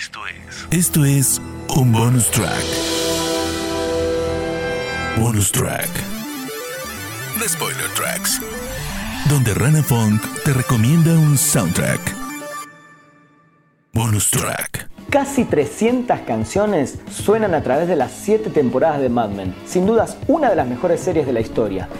Esto es. Esto es un bonus track. Bonus track. The Spoiler Tracks. Donde Rana Funk te recomienda un soundtrack. Bonus track. Casi 300 canciones suenan a través de las 7 temporadas de Mad Men. Sin dudas, una de las mejores series de la historia.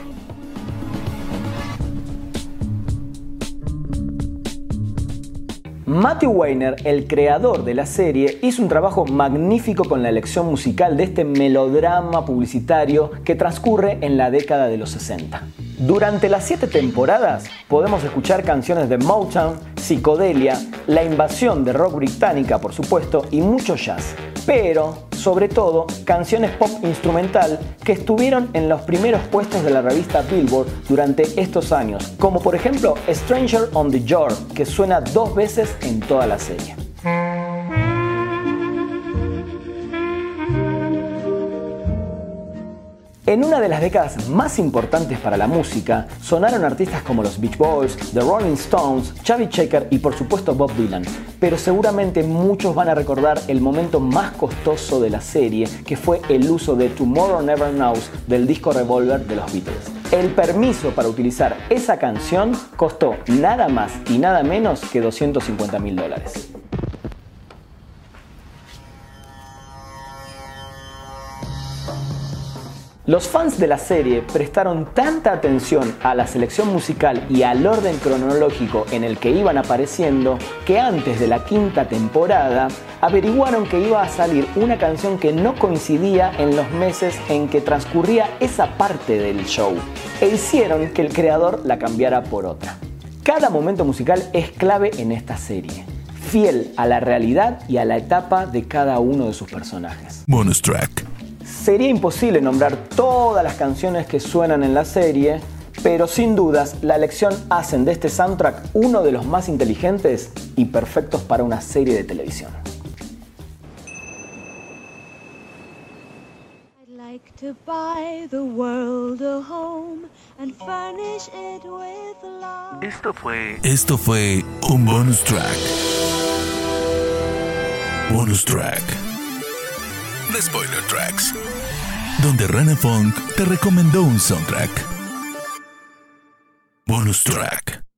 Matthew Weiner, el creador de la serie, hizo un trabajo magnífico con la elección musical de este melodrama publicitario que transcurre en la década de los 60. Durante las siete temporadas podemos escuchar canciones de Motown, psicodelia, la invasión de rock británica, por supuesto, y mucho jazz. Pero, sobre todo, canciones pop instrumental que estuvieron en los primeros puestos de la revista Billboard durante estos años, como por ejemplo Stranger on the Shore, que suena dos veces en toda la serie. En una de las décadas más importantes para la música, sonaron artistas como los Beach Boys, The Rolling Stones, Chubby Checker y por supuesto Bob Dylan. Pero seguramente muchos van a recordar el momento más costoso de la serie, que fue el uso de Tomorrow Never Knows del disco Revolver de los Beatles. El permiso para utilizar esa canción costó nada más y nada menos que 250 mil dólares. Los fans de la serie prestaron tanta atención a la selección musical y al orden cronológico en el que iban apareciendo que antes de la quinta temporada averiguaron que iba a salir una canción que no coincidía en los meses en que transcurría esa parte del show e hicieron que el creador la cambiara por otra. Cada momento musical es clave en esta serie, fiel a la realidad y a la etapa de cada uno de sus personajes. Bonus track. Sería imposible nombrar todas las canciones que suenan en la serie, pero sin dudas la elección hacen de este soundtrack uno de los más inteligentes y perfectos para una serie de televisión. I'd like to buy the world a home and furnish it with love. Esto fue. Esto fue un bonus track. Bonus track. Spoiler Tracks. Donde Rana Funk te recomendó un soundtrack. Bonus track.